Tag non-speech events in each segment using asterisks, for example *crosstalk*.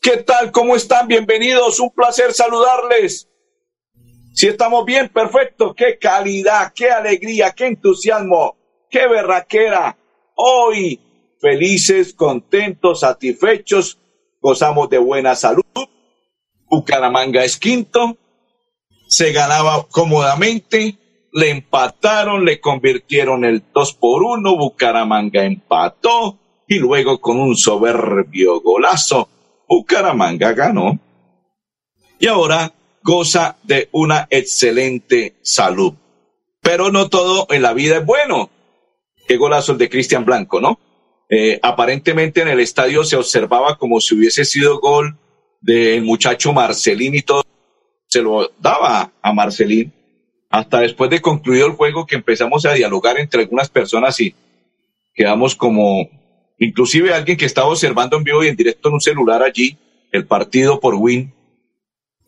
¿qué tal? ¿Cómo están? Bienvenidos. Un placer saludarles. Si estamos bien, perfecto. Qué calidad, qué alegría, qué entusiasmo, qué berraquera. Hoy, felices, contentos, satisfechos, gozamos de buena salud. Bucaramanga es quinto. Se ganaba cómodamente. Le empataron, le convirtieron el 2 por 1. Bucaramanga empató y luego con un soberbio golazo, Bucaramanga ganó. Y ahora goza de una excelente salud. Pero no todo en la vida es bueno. Qué golazo el de Cristian Blanco, ¿no? Eh, aparentemente en el estadio se observaba como si hubiese sido gol del muchacho Marcelín y todo se lo daba a Marcelín hasta después de concluido el juego que empezamos a dialogar entre algunas personas y quedamos como Inclusive alguien que estaba observando en vivo y en directo en un celular allí el partido por Win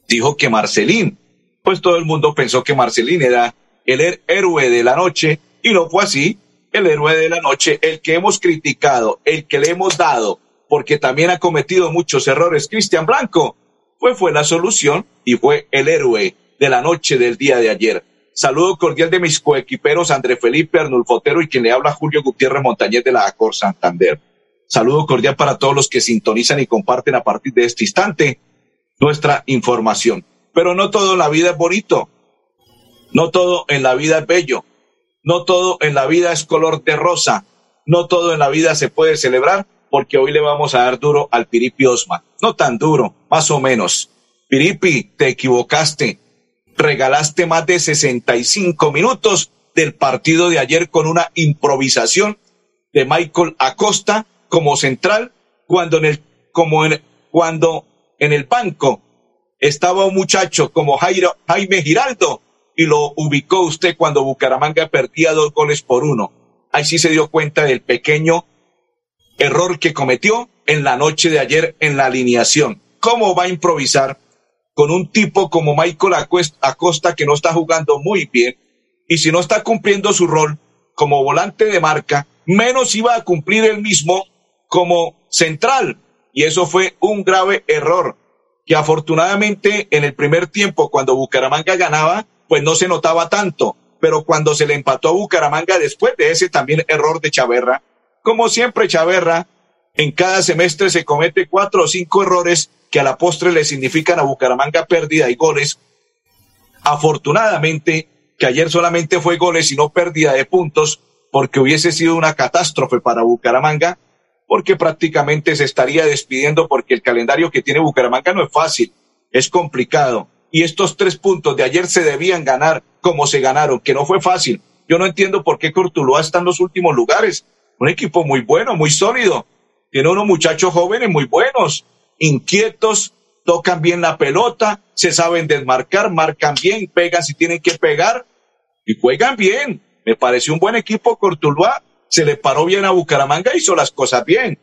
dijo que Marcelín, pues todo el mundo pensó que Marcelín era el héroe de la noche y no fue así. El héroe de la noche, el que hemos criticado, el que le hemos dado, porque también ha cometido muchos errores, Cristian Blanco, pues fue la solución y fue el héroe de la noche del día de ayer. Saludo cordial de mis coequiperos André Felipe Arnulfotero y quien le habla Julio Gutiérrez Montañez de la Acor Santander. Saludo cordial para todos los que sintonizan y comparten a partir de este instante nuestra información. Pero no todo en la vida es bonito. No todo en la vida es bello. No todo en la vida es color de rosa. No todo en la vida se puede celebrar porque hoy le vamos a dar duro al Piripi Osma. No tan duro, más o menos. Piripi, te equivocaste regalaste más de 65 minutos del partido de ayer con una improvisación de Michael Acosta como central cuando en el como en cuando en el banco estaba un muchacho como Jairo, Jaime Giraldo y lo ubicó usted cuando Bucaramanga perdía dos goles por uno. Ahí sí se dio cuenta del pequeño error que cometió en la noche de ayer en la alineación. ¿Cómo va a improvisar con un tipo como Michael Acosta que no está jugando muy bien y si no está cumpliendo su rol como volante de marca, menos iba a cumplir el mismo como central. Y eso fue un grave error que afortunadamente en el primer tiempo cuando Bucaramanga ganaba, pues no se notaba tanto. Pero cuando se le empató a Bucaramanga después de ese también error de Chaverra, como siempre Chaverra, en cada semestre se comete cuatro o cinco errores que a la postre le significan a Bucaramanga pérdida y goles. Afortunadamente, que ayer solamente fue goles y no pérdida de puntos, porque hubiese sido una catástrofe para Bucaramanga, porque prácticamente se estaría despidiendo porque el calendario que tiene Bucaramanga no es fácil, es complicado. Y estos tres puntos de ayer se debían ganar como se ganaron, que no fue fácil. Yo no entiendo por qué Cortuloa está en los últimos lugares. Un equipo muy bueno, muy sólido. Tiene unos muchachos jóvenes muy buenos inquietos, tocan bien la pelota, se saben desmarcar, marcan bien, pegan si tienen que pegar y juegan bien. Me pareció un buen equipo Cortuluá, se le paró bien a Bucaramanga, hizo las cosas bien.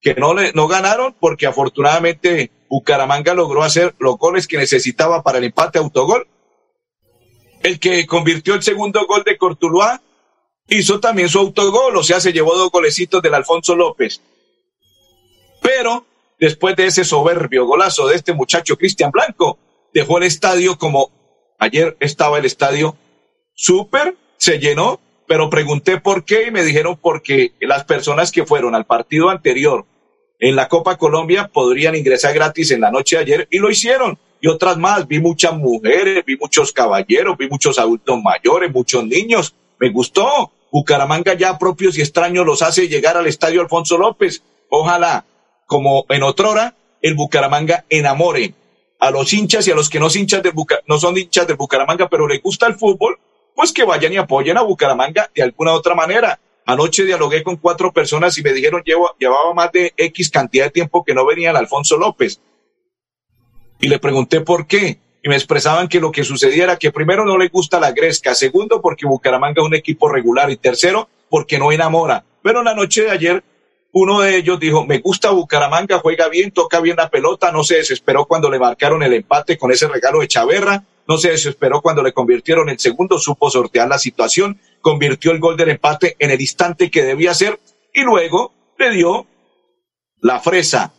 Que no, le, no ganaron porque afortunadamente Bucaramanga logró hacer los goles que necesitaba para el empate autogol. El que convirtió el segundo gol de Cortuluá hizo también su autogol, o sea, se llevó dos golecitos del Alfonso López. Pero después de ese soberbio golazo de este muchacho Cristian Blanco, dejó el estadio como ayer estaba el estadio súper, se llenó, pero pregunté por qué y me dijeron porque las personas que fueron al partido anterior en la Copa Colombia podrían ingresar gratis en la noche de ayer y lo hicieron. Y otras más, vi muchas mujeres, vi muchos caballeros, vi muchos adultos mayores, muchos niños. Me gustó. Bucaramanga ya propios y extraños los hace llegar al estadio Alfonso López. Ojalá como en otrora, el Bucaramanga enamore a los hinchas y a los que no, hinchas del no son hinchas del Bucaramanga, pero les gusta el fútbol, pues que vayan y apoyen a Bucaramanga de alguna otra manera. Anoche dialogué con cuatro personas y me dijeron llevo, llevaba más de X cantidad de tiempo que no venía el Alfonso López. Y le pregunté por qué. y me expresaban que lo que sucediera que primero no le gusta la Gresca, segundo porque Bucaramanga es un equipo regular y tercero porque no enamora. Pero en la noche de ayer uno de ellos dijo, me gusta Bucaramanga, juega bien, toca bien la pelota, no se desesperó cuando le marcaron el empate con ese regalo de Chaverra, no se desesperó cuando le convirtieron el segundo, supo sortear la situación, convirtió el gol del empate en el instante que debía ser y luego le dio la fresa,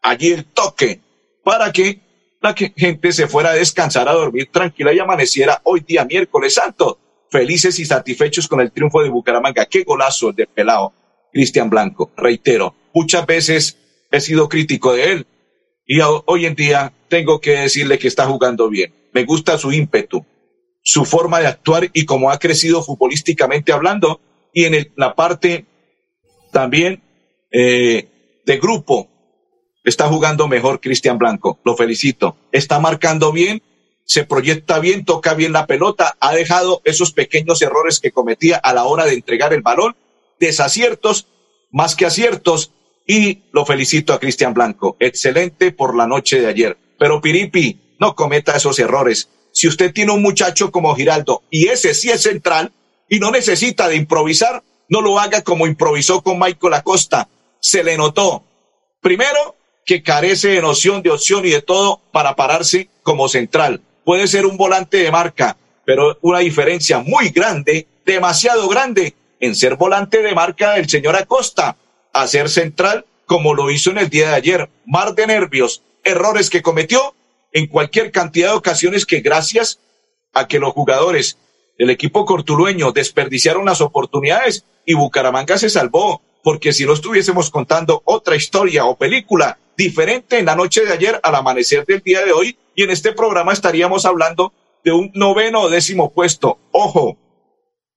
allí el toque, para que la gente se fuera a descansar, a dormir tranquila y amaneciera hoy día miércoles santo, felices y satisfechos con el triunfo de Bucaramanga. Qué golazo de pelado, Cristian Blanco. Reitero, muchas veces he sido crítico de él y hoy en día tengo que decirle que está jugando bien. Me gusta su ímpetu, su forma de actuar y cómo ha crecido futbolísticamente hablando y en la parte también eh, de grupo está jugando mejor Cristian Blanco. Lo felicito. Está marcando bien, se proyecta bien, toca bien la pelota, ha dejado esos pequeños errores que cometía a la hora de entregar el balón, desaciertos más que aciertos y lo felicito a Cristian Blanco. Excelente por la noche de ayer. Pero Piripi, no cometa esos errores. Si usted tiene un muchacho como Giraldo y ese sí es central y no necesita de improvisar, no lo haga como improvisó con Michael Acosta. Se le notó. Primero, que carece de noción, de opción y de todo para pararse como central. Puede ser un volante de marca, pero una diferencia muy grande, demasiado grande, en ser volante de marca del señor Acosta, a ser central como lo hizo en el día de ayer. Mar de nervios, errores que cometió en cualquier cantidad de ocasiones que gracias a que los jugadores del equipo cortulueño desperdiciaron las oportunidades y Bucaramanga se salvó, porque si no estuviésemos contando otra historia o película diferente en la noche de ayer al amanecer del día de hoy y en este programa estaríamos hablando de un noveno o décimo puesto. Ojo,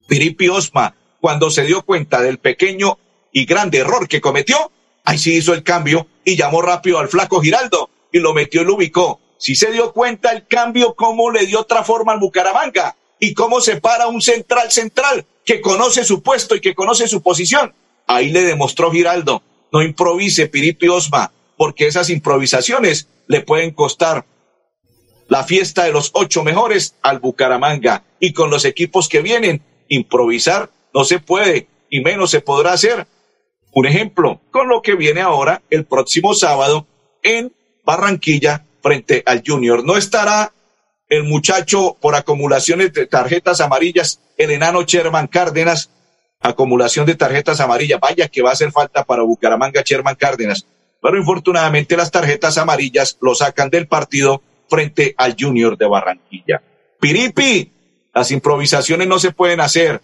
Piripi Osma, cuando se dio cuenta del pequeño y grande error que cometió, ahí sí hizo el cambio y llamó rápido al flaco Giraldo y lo metió y lo ubicó. Si se dio cuenta el cambio, cómo le dio otra forma al Bucaramanga y cómo se para un central central que conoce su puesto y que conoce su posición. Ahí le demostró Giraldo, no improvise Piripi Osma, porque esas improvisaciones le pueden costar la fiesta de los ocho mejores al Bucaramanga. Y con los equipos que vienen, improvisar no se puede y menos se podrá hacer. Un ejemplo, con lo que viene ahora el próximo sábado en Barranquilla frente al Junior. No estará el muchacho por acumulaciones de tarjetas amarillas, el enano Sherman Cárdenas, acumulación de tarjetas amarillas. Vaya que va a hacer falta para Bucaramanga Sherman Cárdenas pero infortunadamente las tarjetas amarillas lo sacan del partido frente al Junior de Barranquilla. Piripi, las improvisaciones no se pueden hacer.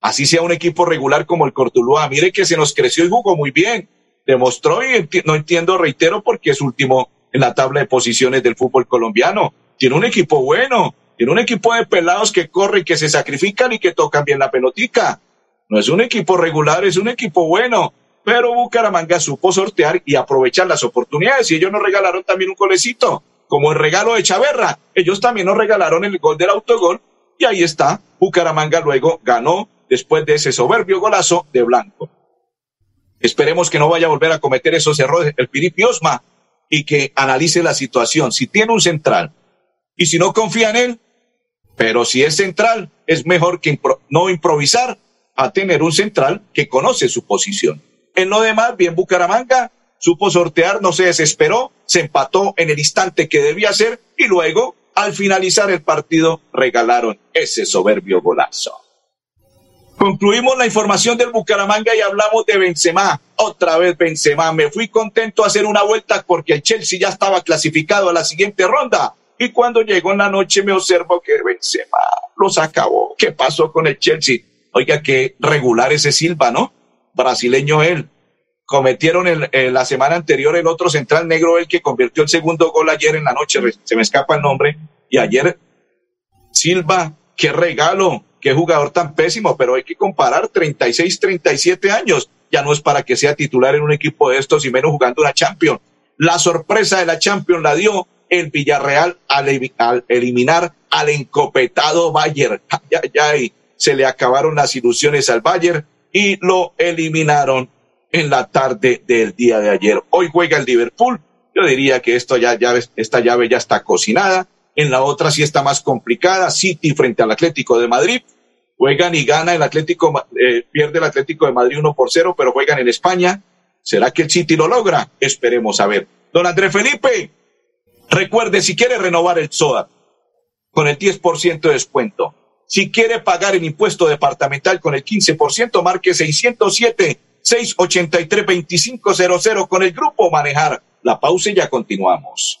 Así sea un equipo regular como el Cortuluá. Mire que se nos creció y jugó muy bien. Demostró y no entiendo, reitero, porque es último en la tabla de posiciones del fútbol colombiano. Tiene un equipo bueno, tiene un equipo de pelados que corren, que se sacrifican y que tocan bien la pelotica. No es un equipo regular, es un equipo bueno pero Bucaramanga supo sortear y aprovechar las oportunidades y ellos nos regalaron también un colecito, como el regalo de Chaverra. Ellos también nos regalaron el gol del autogol y ahí está. Bucaramanga luego ganó después de ese soberbio golazo de Blanco. Esperemos que no vaya a volver a cometer esos errores el Piripi Osma y que analice la situación. Si tiene un central y si no confía en él, pero si es central, es mejor que no improvisar a tener un central que conoce su posición. En lo demás, bien Bucaramanga, supo sortear, no se desesperó, se empató en el instante que debía ser y luego, al finalizar el partido, regalaron ese soberbio golazo. Concluimos la información del Bucaramanga y hablamos de Benzema. Otra vez Benzema. Me fui contento a hacer una vuelta porque el Chelsea ya estaba clasificado a la siguiente ronda. Y cuando llegó en la noche me observo que Benzema los acabó. ¿Qué pasó con el Chelsea? Oiga, qué regular ese Silva, ¿no? brasileño él. Cometieron el, la semana anterior el otro central negro, el que convirtió el segundo gol ayer en la noche, se me escapa el nombre, y ayer Silva, qué regalo, qué jugador tan pésimo, pero hay que comparar 36, 37 años, ya no es para que sea titular en un equipo de estos y menos jugando una Champions. La sorpresa de la Champions la dio el Villarreal al, eliminar al encopetado Bayern. Ya, ya, se le acabaron las ilusiones al Bayern y lo eliminaron en la tarde del día de ayer. Hoy juega el Liverpool. Yo diría que esto ya, ya esta llave ya está cocinada. En la otra sí está más complicada. City frente al Atlético de Madrid. Juegan y gana el Atlético, eh, pierde el Atlético de Madrid 1 por 0, pero juegan en España. ¿Será que el City lo logra? Esperemos a ver. Don Andrés Felipe, recuerde, si quiere renovar el SOA con el 10% de descuento, si quiere pagar el impuesto departamental con el 15%, marque 607 683 2500 con el grupo Manejar. La pausa y ya continuamos.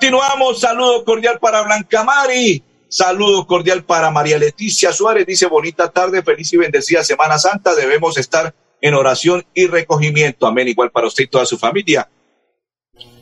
Continuamos. Saludo cordial para Blanca Mari. Saludo cordial para María Leticia Suárez. Dice bonita tarde, feliz y bendecida Semana Santa. Debemos estar en oración y recogimiento. Amén. Igual para usted y toda su familia.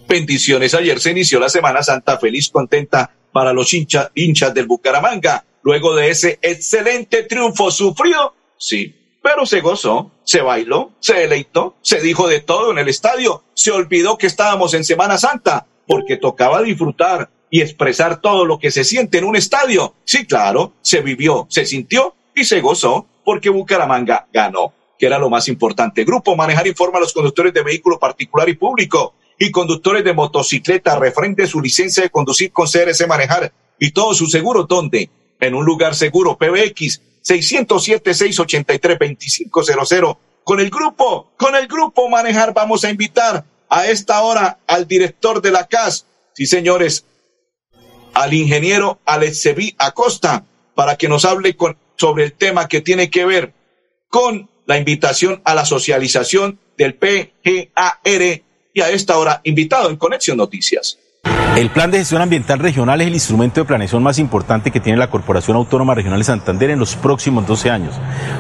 Bendiciones. Ayer se inició la Semana Santa feliz, contenta para los hinchas, hinchas del Bucaramanga. Luego de ese excelente triunfo sufrido, sí, pero se gozó, se bailó, se deleitó, se dijo de todo en el estadio, se olvidó que estábamos en Semana Santa, porque tocaba disfrutar y expresar todo lo que se siente en un estadio. Sí, claro, se vivió, se sintió y se gozó, porque Bucaramanga ganó, que era lo más importante. Grupo Manejar informa a los conductores de vehículo particular y público y conductores de motocicleta refrende su licencia de conducir con CRC Manejar y todo su seguro, ¿dónde? En un lugar seguro, PBX 607-683-2500. Con el grupo, con el grupo Manejar vamos a invitar a esta hora al director de la CAS, sí señores, al ingeniero Alexevi Acosta, para que nos hable con, sobre el tema que tiene que ver con la invitación a la socialización del PGAR y a esta hora invitado en Conexión Noticias. El Plan de Gestión Ambiental Regional es el instrumento de planeación más importante que tiene la Corporación Autónoma Regional de Santander en los próximos 12 años.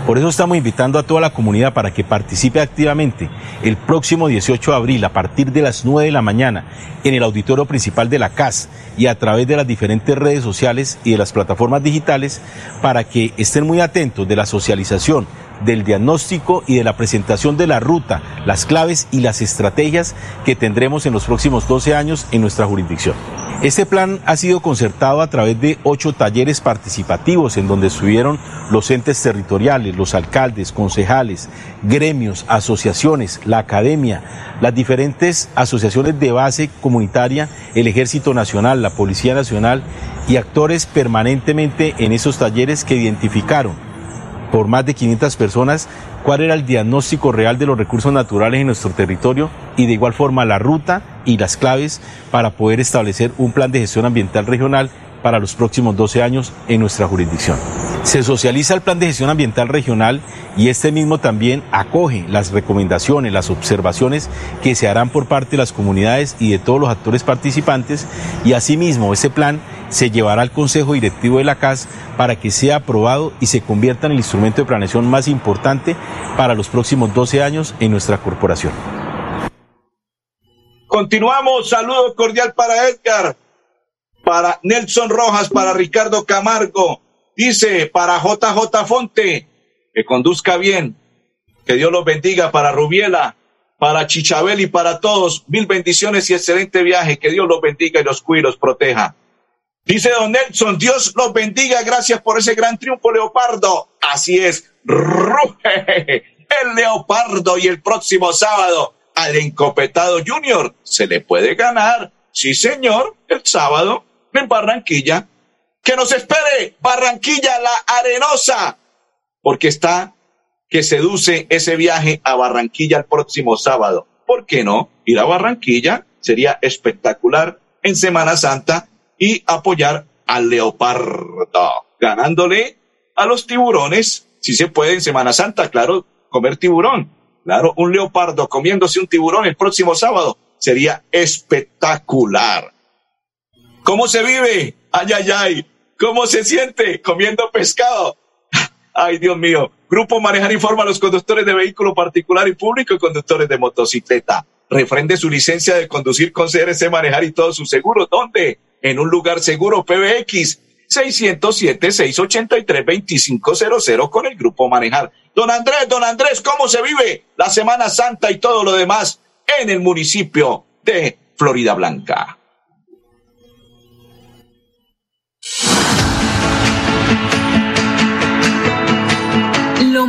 Por eso estamos invitando a toda la comunidad para que participe activamente el próximo 18 de abril a partir de las 9 de la mañana en el auditorio principal de la CAS y a través de las diferentes redes sociales y de las plataformas digitales para que estén muy atentos de la socialización del diagnóstico y de la presentación de la ruta, las claves y las estrategias que tendremos en los próximos 12 años en nuestra jurisdicción. Este plan ha sido concertado a través de ocho talleres participativos en donde estuvieron los entes territoriales, los alcaldes, concejales, gremios, asociaciones, la academia, las diferentes asociaciones de base comunitaria, el Ejército Nacional, la Policía Nacional y actores permanentemente en esos talleres que identificaron por más de 500 personas cuál era el diagnóstico real de los recursos naturales en nuestro territorio y de igual forma la ruta y las claves para poder establecer un plan de gestión ambiental regional para los próximos 12 años en nuestra jurisdicción. Se socializa el plan de gestión ambiental regional y este mismo también acoge las recomendaciones, las observaciones que se harán por parte de las comunidades y de todos los actores participantes y asimismo ese plan se llevará al Consejo Directivo de la CAS para que sea aprobado y se convierta en el instrumento de planeación más importante para los próximos 12 años en nuestra corporación. Continuamos, saludo cordial para Edgar, para Nelson Rojas, para Ricardo Camargo, dice para JJ Fonte, que conduzca bien, que Dios los bendiga para Rubiela, para Chichabel y para todos, mil bendiciones y excelente viaje, que Dios los bendiga y los cuide y los proteja. Dice don Nelson, Dios los bendiga, gracias por ese gran triunfo, Leopardo. Así es, ruge el Leopardo y el próximo sábado al encopetado Junior se le puede ganar. Sí, señor, el sábado en Barranquilla. Que nos espere Barranquilla la Arenosa, porque está que seduce ese viaje a Barranquilla el próximo sábado. ¿Por qué no? Ir a Barranquilla sería espectacular en Semana Santa y apoyar al leopardo, ganándole a los tiburones, si se puede en Semana Santa, claro, comer tiburón. Claro, un leopardo comiéndose un tiburón el próximo sábado sería espectacular. ¿Cómo se vive? Ay, ay, ay. ¿Cómo se siente comiendo pescado? *laughs* Ay, Dios mío. Grupo Manejar informa a los conductores de vehículo particular y público y conductores de motocicleta. Refrende su licencia de conducir con CRC Manejar y todos sus seguros. ¿Dónde? En un lugar seguro PBX 607-683-2500 con el Grupo Manejar. Don Andrés, don Andrés, ¿cómo se vive la Semana Santa y todo lo demás en el municipio de Florida Blanca?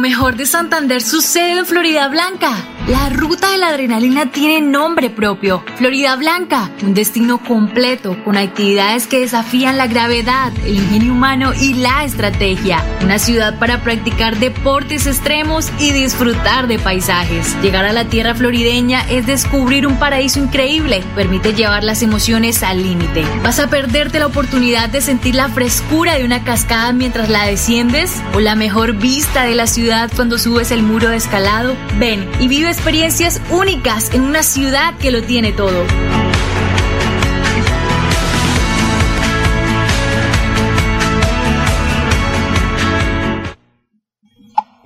Mejor de Santander sucede en Florida Blanca. La ruta de la adrenalina tiene nombre propio. Florida Blanca, un destino completo con actividades que desafían la gravedad, el ingenio humano y la estrategia. Una ciudad para practicar deportes extremos y disfrutar de paisajes. Llegar a la tierra florideña es descubrir un paraíso increíble. Permite llevar las emociones al límite. ¿Vas a perderte la oportunidad de sentir la frescura de una cascada mientras la desciendes? ¿O la mejor vista de la ciudad cuando subes el muro de escalado? Ven y vive experiencias únicas en una ciudad que lo tiene todo.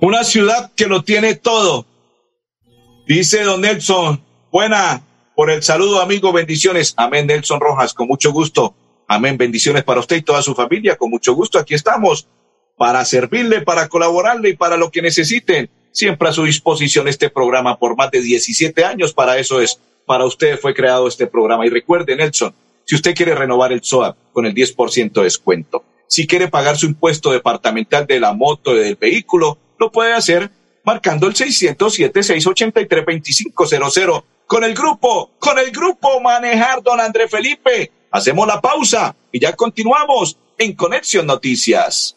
Una ciudad que lo tiene todo. Dice don Nelson, buena por el saludo amigo, bendiciones. Amén Nelson Rojas, con mucho gusto. Amén, bendiciones para usted y toda su familia, con mucho gusto. Aquí estamos para servirle, para colaborarle y para lo que necesiten. Siempre a su disposición este programa por más de 17 años. Para eso es, para usted fue creado este programa. Y recuerde, Nelson, si usted quiere renovar el SOAP con el 10% de descuento, si quiere pagar su impuesto departamental de la moto, del vehículo, lo puede hacer marcando el 607-683-2500 con el grupo, con el grupo Manejar Don André Felipe. Hacemos la pausa y ya continuamos en Conexión Noticias.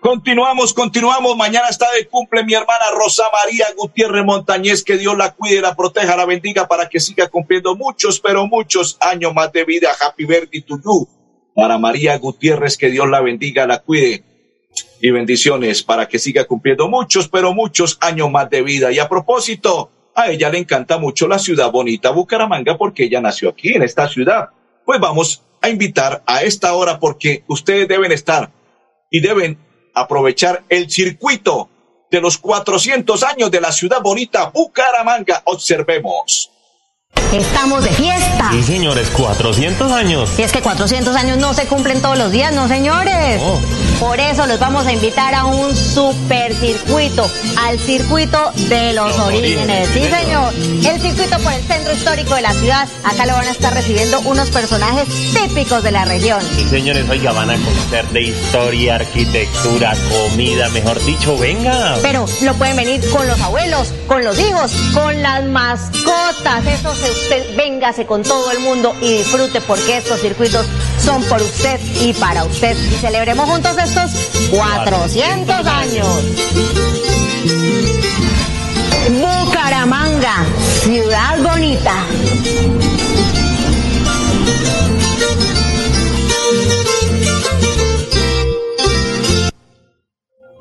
Continuamos, continuamos. Mañana está de cumple mi hermana Rosa María Gutiérrez Montañez. Que Dios la cuide, la proteja, la bendiga para que siga cumpliendo muchos, pero muchos años más de vida. Happy birthday to you. Para María Gutiérrez, que Dios la bendiga, la cuide. Y bendiciones para que siga cumpliendo muchos, pero muchos años más de vida. Y a propósito, a ella le encanta mucho la ciudad bonita Bucaramanga porque ella nació aquí, en esta ciudad. Pues vamos a invitar a esta hora porque ustedes deben estar y deben aprovechar el circuito de los 400 años de la ciudad bonita Bucaramanga. Observemos. Estamos de fiesta. Sí, señores, 400 años. Y es que 400 años no se cumplen todos los días, ¿no, señores? Oh. Por eso los vamos a invitar a un super circuito, al circuito de los, Los orígenes. orígenes, Sí, señor. El circuito por el centro histórico de la ciudad. Acá lo van a estar recibiendo unos personajes típicos de la región. Sí, señores, oiga, van a conocer de historia, arquitectura, comida, mejor dicho, venga. Pero no pueden venir con los abuelos, con los hijos, con las mascotas. Eso se usted, véngase con todo el mundo y disfrute porque estos circuitos son por usted y para usted. Y celebremos juntos estos 400 años. Bucaramanga, ciudad bonita.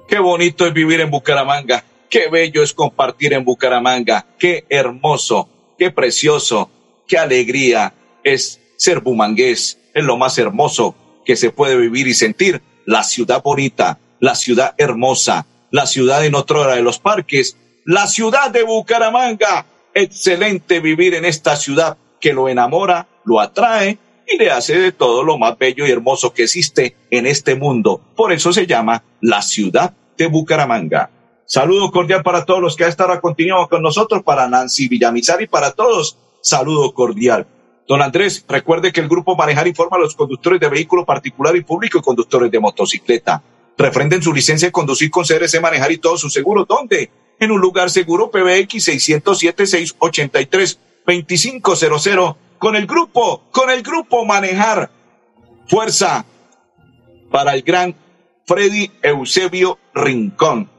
Qué bonito es vivir en Bucaramanga. Qué bello es compartir en Bucaramanga. Qué hermoso, qué precioso, qué alegría es ser bumangués. Es lo más hermoso que se puede vivir y sentir. La ciudad bonita, la ciudad hermosa, la ciudad en otra hora de los parques, la ciudad de Bucaramanga. Excelente vivir en esta ciudad que lo enamora, lo atrae y le hace de todo lo más bello y hermoso que existe en este mundo. Por eso se llama la ciudad de Bucaramanga. Saludo cordial para todos los que a esta hora continúan con nosotros, para Nancy Villamizar y para todos. Saludo cordial. Don Andrés, recuerde que el grupo Manejar informa a los conductores de vehículo particular y público y conductores de motocicleta. Refrenden su licencia de conducir con CRC Manejar y todos sus seguros. ¿Dónde? En un lugar seguro PBX 607-683-2500 con el grupo, con el grupo Manejar. Fuerza para el gran Freddy Eusebio Rincón,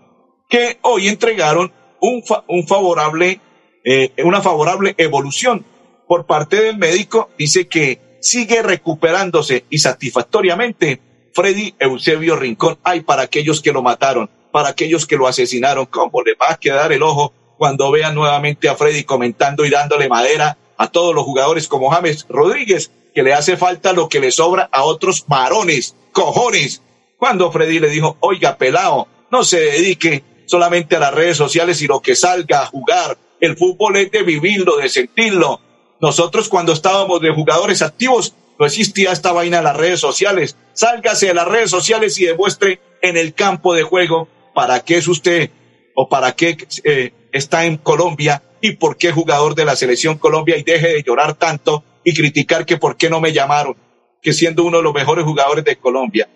que hoy entregaron un, un favorable, eh, una favorable evolución por parte del médico. Dice que sigue recuperándose y satisfactoriamente Freddy Eusebio Rincón. Ay, para aquellos que lo mataron, para aquellos que lo asesinaron, ¿cómo le va a quedar el ojo cuando vean nuevamente a Freddy comentando y dándole madera a todos los jugadores como James Rodríguez, que le hace falta lo que le sobra a otros varones, cojones? Cuando Freddy le dijo, oiga, pelao, no se dedique solamente a las redes sociales, sino que salga a jugar. El fútbol es de vivirlo, de sentirlo. Nosotros cuando estábamos de jugadores activos, no existía esta vaina en las redes sociales. Sálgase de las redes sociales y demuestre en el campo de juego para qué es usted o para qué eh, está en Colombia y por qué jugador de la selección Colombia y deje de llorar tanto y criticar que por qué no me llamaron, que siendo uno de los mejores jugadores de Colombia.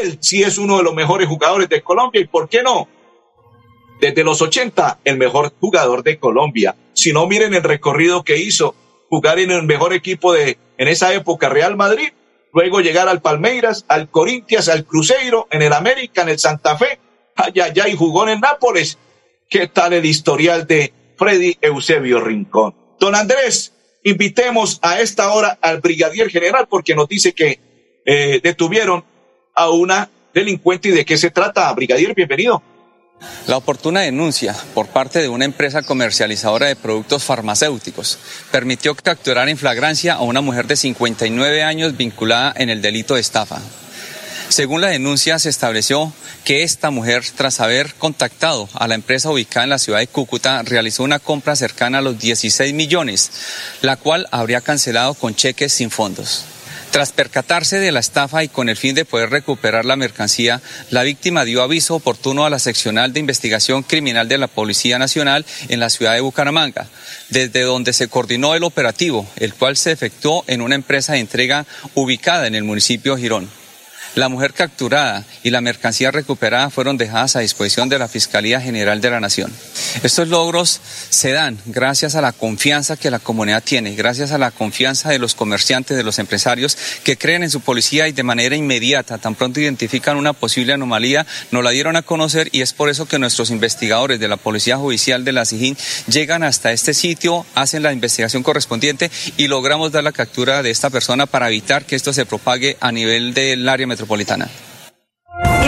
Él sí es uno de los mejores jugadores de Colombia y por qué no. Desde los 80, el mejor jugador de Colombia. Si no, miren el recorrido que hizo, jugar en el mejor equipo de, en esa época, Real Madrid, luego llegar al Palmeiras, al Corinthians, al Cruzeiro, en el América, en el Santa Fe, allá, allá y jugó en el Nápoles. ¿Qué tal el historial de Freddy Eusebio Rincón? Don Andrés, invitemos a esta hora al brigadier general porque nos dice que eh, detuvieron a una delincuente y de qué se trata. Brigadier, bienvenido. La oportuna denuncia por parte de una empresa comercializadora de productos farmacéuticos permitió capturar en flagrancia a una mujer de 59 años vinculada en el delito de estafa. Según la denuncia, se estableció que esta mujer, tras haber contactado a la empresa ubicada en la ciudad de Cúcuta, realizó una compra cercana a los 16 millones, la cual habría cancelado con cheques sin fondos. Tras percatarse de la estafa y con el fin de poder recuperar la mercancía, la víctima dio aviso oportuno a la seccional de investigación criminal de la Policía Nacional en la ciudad de Bucaramanga, desde donde se coordinó el operativo, el cual se efectuó en una empresa de entrega ubicada en el municipio de Girón. La mujer capturada y la mercancía recuperada fueron dejadas a disposición de la Fiscalía General de la Nación. Estos logros se dan gracias a la confianza que la comunidad tiene, gracias a la confianza de los comerciantes, de los empresarios que creen en su policía y de manera inmediata, tan pronto identifican una posible anomalía, nos la dieron a conocer y es por eso que nuestros investigadores de la Policía Judicial de la SIJIN llegan hasta este sitio, hacen la investigación correspondiente y logramos dar la captura de esta persona para evitar que esto se propague a nivel del área metropolitana metropolitana.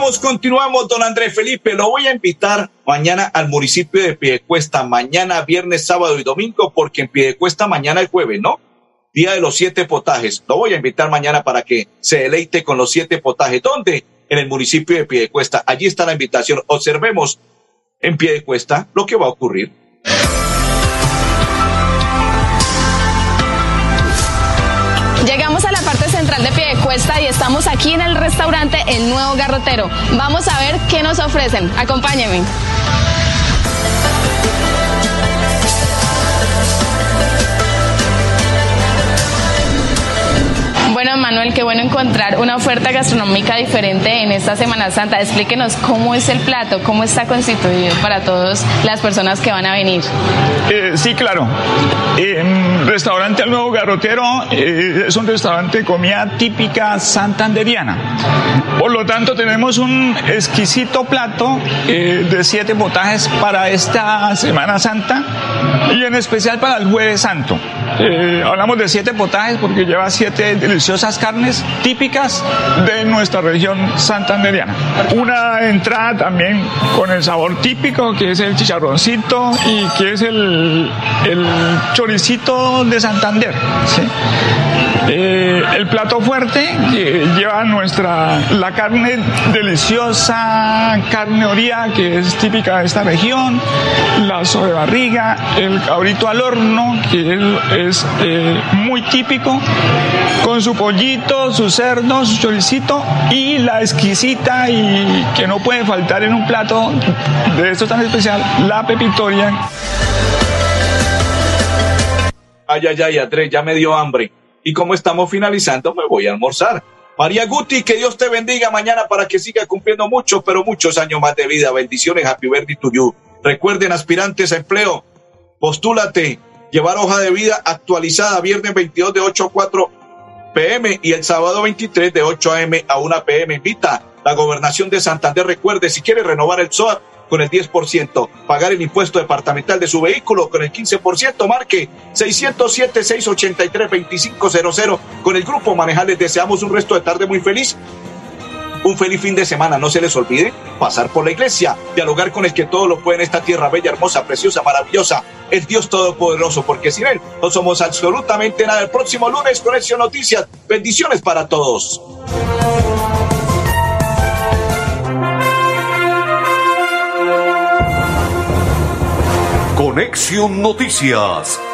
Continuamos, don Andrés Felipe. Lo voy a invitar mañana al municipio de Piedecuesta, mañana, viernes, sábado y domingo, porque en Piedecuesta mañana es jueves, ¿no? Día de los siete potajes. Lo voy a invitar mañana para que se deleite con los siete potajes. ¿Dónde? En el municipio de Piedecuesta. Allí está la invitación. Observemos en Piedecuesta lo que va a ocurrir. Central de Piedecuesta y estamos aquí en el restaurante El Nuevo Garrotero. Vamos a ver qué nos ofrecen. Acompáñenme. Bueno, Manuel, qué bueno encontrar una oferta gastronómica diferente en esta Semana Santa. Explíquenos cómo es el plato, cómo está constituido para todas las personas que van a venir. Eh, sí, claro. En restaurante El Nuevo Garrotero eh, es un restaurante de comida típica santanderiana. Por lo tanto, tenemos un exquisito plato eh, de siete potajes para esta Semana Santa y en especial para el Jueves Santo. Eh, hablamos de siete potajes porque lleva siete deliciosas carnes típicas de nuestra región santanderiana. Una entrada también con el sabor típico que es el chicharroncito y que es el, el choricito de Santander. Eh, el plato fuerte que lleva nuestra la carne deliciosa, carne oría que es típica de esta región, la barriga, el cabrito al horno que es es eh, muy típico, con su pollito, su cerdo, su choricito y la exquisita y que no puede faltar en un plato de esto tan especial, la pepitoria. Ay, ay, ay, Andrés, ya me dio hambre. Y como estamos finalizando, me voy a almorzar. María Guti, que Dios te bendiga mañana para que siga cumpliendo muchos, pero muchos años más de vida. Bendiciones, happy birthday to you. Recuerden, aspirantes a empleo, postúlate, llevar hoja de vida actualizada, viernes 22 de 8 a 4 pm y el sábado 23 de 8 am a 1 pm. Invita la gobernación de Santander. Recuerde, si quiere renovar el SOAT, con el 10%, pagar el impuesto departamental de su vehículo con el 15%, marque 607-683-2500 con el grupo Manejar. Les deseamos un resto de tarde muy feliz. Un feliz fin de semana. No se les olvide pasar por la iglesia, dialogar con el que todo lo puede en esta tierra bella, hermosa, preciosa, maravillosa, el Dios Todopoderoso, porque sin Él no somos absolutamente nada. El próximo lunes, Conexión Noticias. Bendiciones para todos. Conexión Noticias